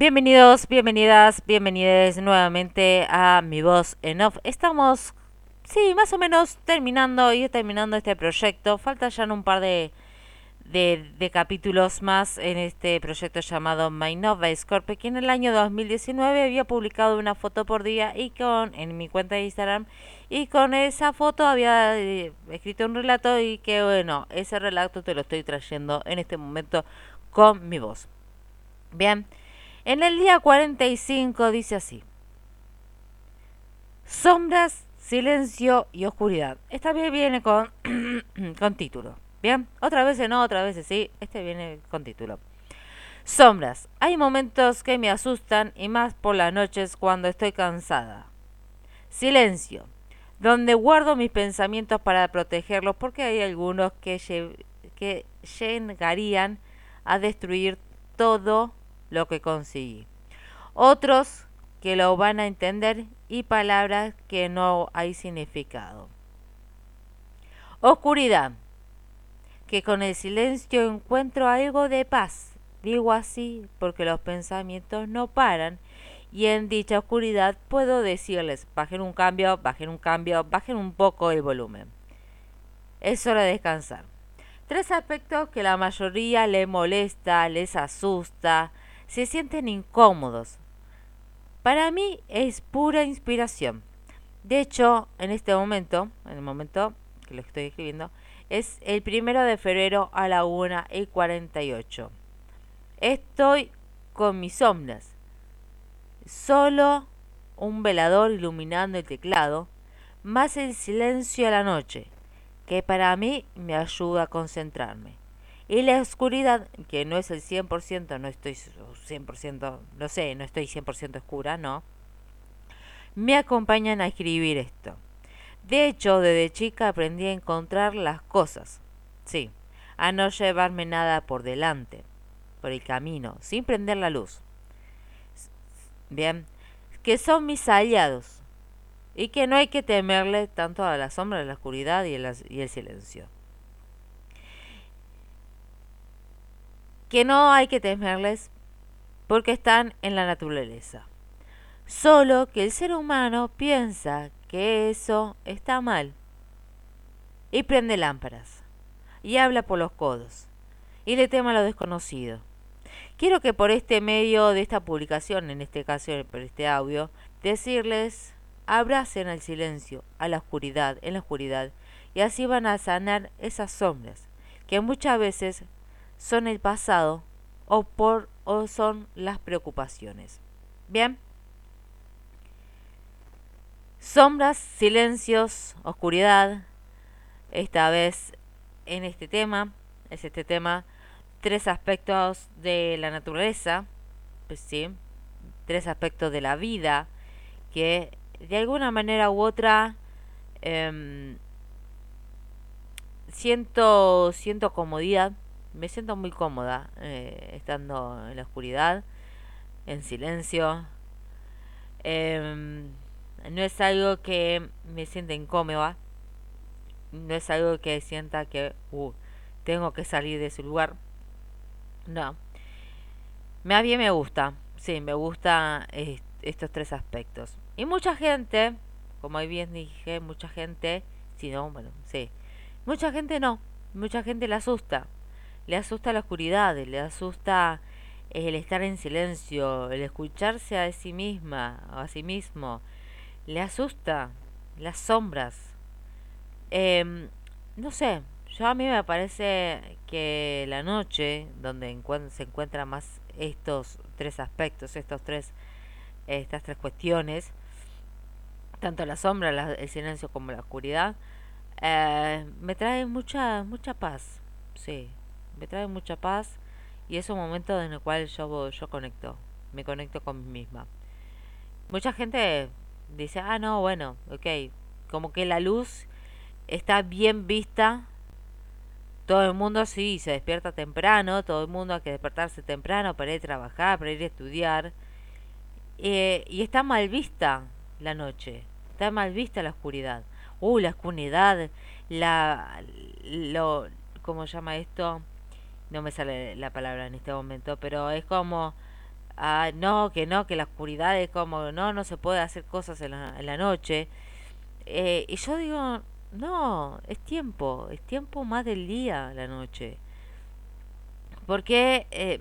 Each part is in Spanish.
Bienvenidos, bienvenidas, bienvenides nuevamente a Mi Voz en Off. Estamos, sí, más o menos terminando y terminando este proyecto. Falta ya un par de, de, capítulos más en este proyecto llamado My Nova Scorpio, que en el año 2019 había publicado una foto por día y con en mi cuenta de Instagram y con esa foto había eh, escrito un relato y que bueno, ese relato te lo estoy trayendo en este momento con mi voz. Bien. En el día 45 dice así. Sombras, silencio y oscuridad. Esta vez viene con, con título. Bien, otra vez no, otra vez sí. Este viene con título. Sombras. Hay momentos que me asustan y más por las noches cuando estoy cansada. Silencio. Donde guardo mis pensamientos para protegerlos porque hay algunos que, que llegarían a destruir todo lo que conseguí. Otros que lo van a entender y palabras que no hay significado. Oscuridad, que con el silencio encuentro algo de paz. Digo así porque los pensamientos no paran y en dicha oscuridad puedo decirles, bajen un cambio, bajen un cambio, bajen un poco el volumen. Es hora de descansar. Tres aspectos que la mayoría le molesta, les asusta, se sienten incómodos. Para mí es pura inspiración. De hecho, en este momento, en el momento que lo estoy escribiendo, es el primero de febrero a la 1 y 48. Estoy con mis sombras. Solo un velador iluminando el teclado, más el silencio a la noche, que para mí me ayuda a concentrarme. Y la oscuridad, que no es el 100%, no estoy 100%, no sé, no estoy 100% oscura, no, me acompañan a escribir esto. De hecho, desde chica aprendí a encontrar las cosas, sí, a no llevarme nada por delante, por el camino, sin prender la luz. Bien, que son mis aliados y que no hay que temerle tanto a la sombra, a la oscuridad y el silencio. Que no hay que temerles porque están en la naturaleza. Solo que el ser humano piensa que eso está mal y prende lámparas y habla por los codos y le tema lo desconocido. Quiero que por este medio de esta publicación, en este caso por este audio, decirles abracen al silencio, a la oscuridad, en la oscuridad, y así van a sanar esas sombras que muchas veces son el pasado o por o son las preocupaciones. Bien. Sombras, silencios, oscuridad. Esta vez en este tema, es este tema, tres aspectos de la naturaleza, pues sí, tres aspectos de la vida que de alguna manera u otra em, siento, siento comodidad me siento muy cómoda eh, estando en la oscuridad, en silencio. Em, no es algo que me sienta incómoda, no es algo que sienta que uh, tengo que salir de ese lugar. No. Más bien me gusta, sí, me gusta estos tres aspectos. Y mucha gente, como bien dije, mucha gente, si no, bueno, sí, mucha gente no, mucha gente le asusta le asusta la oscuridad, le asusta el estar en silencio, el escucharse a sí misma o a sí mismo, le asusta las sombras. Em, no sé, yo a mí me parece que la noche, donde se encuentran más estos tres aspectos, estos tres, estas tres cuestiones, tanto la sombra, el silencio como la oscuridad, eh, me trae mucha, mucha paz, sí, me trae mucha paz y es un momento en el cual yo, yo conecto, me conecto con mí misma. Mucha gente dice, ah, no, bueno, ok, como que la luz está bien vista. Todo el mundo sí se despierta temprano, todo el mundo hay que despertarse temprano para ir a trabajar, para ir a estudiar. Eh, y está mal vista la noche, está mal vista la oscuridad. Uh, la oscuridad, la, lo, ¿cómo se llama esto? No me sale la palabra en este momento, pero es como Ah, no, que no, que la oscuridad es como, no, no se puede hacer cosas en la, en la noche. Eh, y yo digo, no, es tiempo, es tiempo más del día, la noche. ¿Por qué, eh,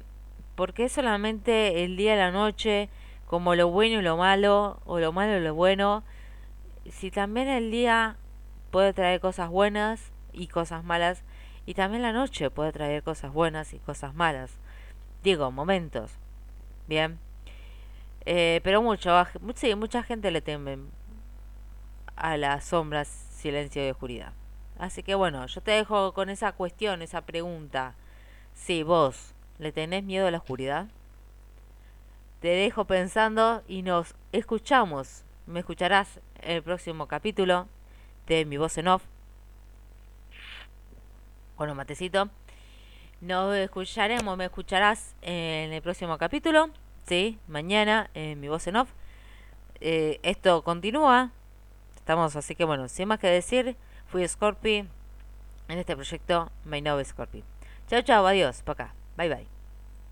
¿Por qué solamente el día y la noche, como lo bueno y lo malo, o lo malo y lo bueno? Si también el día puede traer cosas buenas y cosas malas, y también la noche puede traer cosas buenas y cosas malas. Digo, momentos. Bien. Eh, pero mucho, sí, mucha gente le teme a las sombras, silencio y oscuridad. Así que bueno, yo te dejo con esa cuestión, esa pregunta. Si vos le tenés miedo a la oscuridad, te dejo pensando y nos escuchamos. Me escucharás en el próximo capítulo de Mi Voz en Off. Bueno, matecito. Nos escucharemos, me escucharás en el próximo capítulo. Sí, mañana en Mi Voz en Off. Eh, esto continúa. Estamos, así que bueno, sin más que decir, fui Scorpi en este proyecto My Nove Scorpi. Chao, chao, adiós, para acá. Bye, bye.